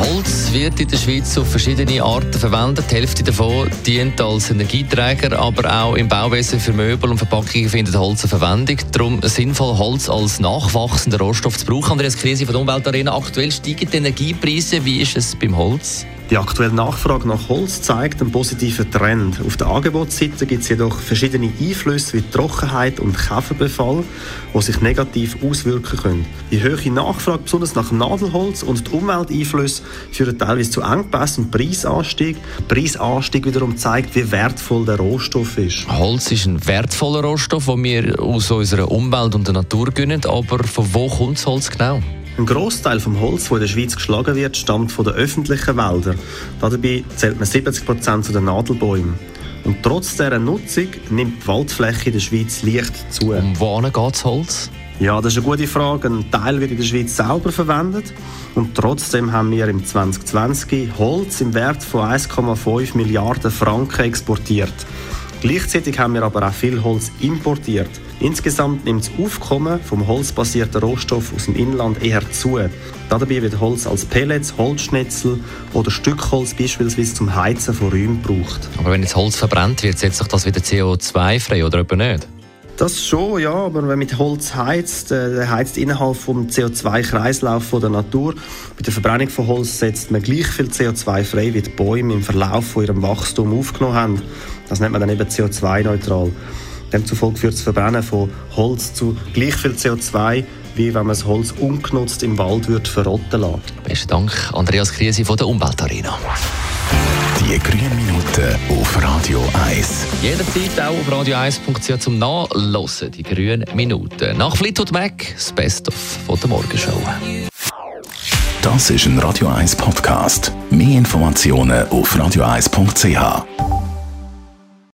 Holz wird in der Schweiz auf verschiedene Arten verwendet. Die Hälfte davon dient als Energieträger, aber auch im Bauwesen für Möbel und Verpackungen findet Holz eine Verwendung. Darum sinnvoll, Holz als nachwachsender Rohstoff zu brauchen. Andreas Krise von der Umweltarena. Aktuell steigen die Energiepreise. Wie ist es beim Holz? Die aktuelle Nachfrage nach Holz zeigt einen positiven Trend. Auf der Angebotsseite gibt es jedoch verschiedene Einflüsse wie Trockenheit und Käferbefall, die sich negativ auswirken können. Die hohe Nachfrage, besonders nach Nadelholz und die Umwelteinflüsse, führen teilweise zu Engpässen und Preisanstieg. Preisanstieg wiederum zeigt, wie wertvoll der Rohstoff ist. Holz ist ein wertvoller Rohstoff, den wir aus unserer Umwelt und der Natur gönnen. Aber von wo kommt das Holz genau? Ein Großteil vom Holz, das in der Schweiz geschlagen wird, stammt von den öffentlichen Wäldern. Dabei zählt man 70 Prozent zu den Nadelbäumen. Und trotz dieser Nutzung nimmt die Waldfläche in der Schweiz leicht zu. Um wohin geht das Holz? Ja, das ist eine gute Frage. Ein Teil wird in der Schweiz selber verwendet. Und trotzdem haben wir im 2020 Holz im Wert von 1,5 Milliarden Franken exportiert. Gleichzeitig haben wir aber auch viel Holz importiert. Insgesamt nimmt das Aufkommen vom holzbasierten Rohstoff aus dem Inland eher zu. Dabei wird Holz als Pellets, Holzschnitzel oder Stückholz beispielsweise zum Heizen von Räumen gebraucht. Aber wenn jetzt Holz verbrennt wird, setzt sich das wieder CO2 frei oder etwa nicht? Das schon, ja, aber wenn man mit Holz heizt, äh, heizt innerhalb vom CO2-Kreislauf der Natur. Bei der Verbrennung von Holz setzt man gleich viel CO2 frei, wie die Bäume im Verlauf von ihrem Wachstum aufgenommen haben. Das nennt man dann eben CO2-neutral. Demzufolge führt das Verbrennen von Holz zu gleich viel CO2, wie wenn man das Holz ungenutzt im Wald verrotten lassen. Besten Dank, Andreas Krise von der Umweltarena. Die grünen Minuten auf Radio 1. Jederzeit auch auf radio1.ch zum Nachlesen, die grünen Minuten. Nach Fleetwood Mac, das Best-of von der Morgenshow. Das ist ein Radio 1 Podcast. Mehr Informationen auf radio1.ch.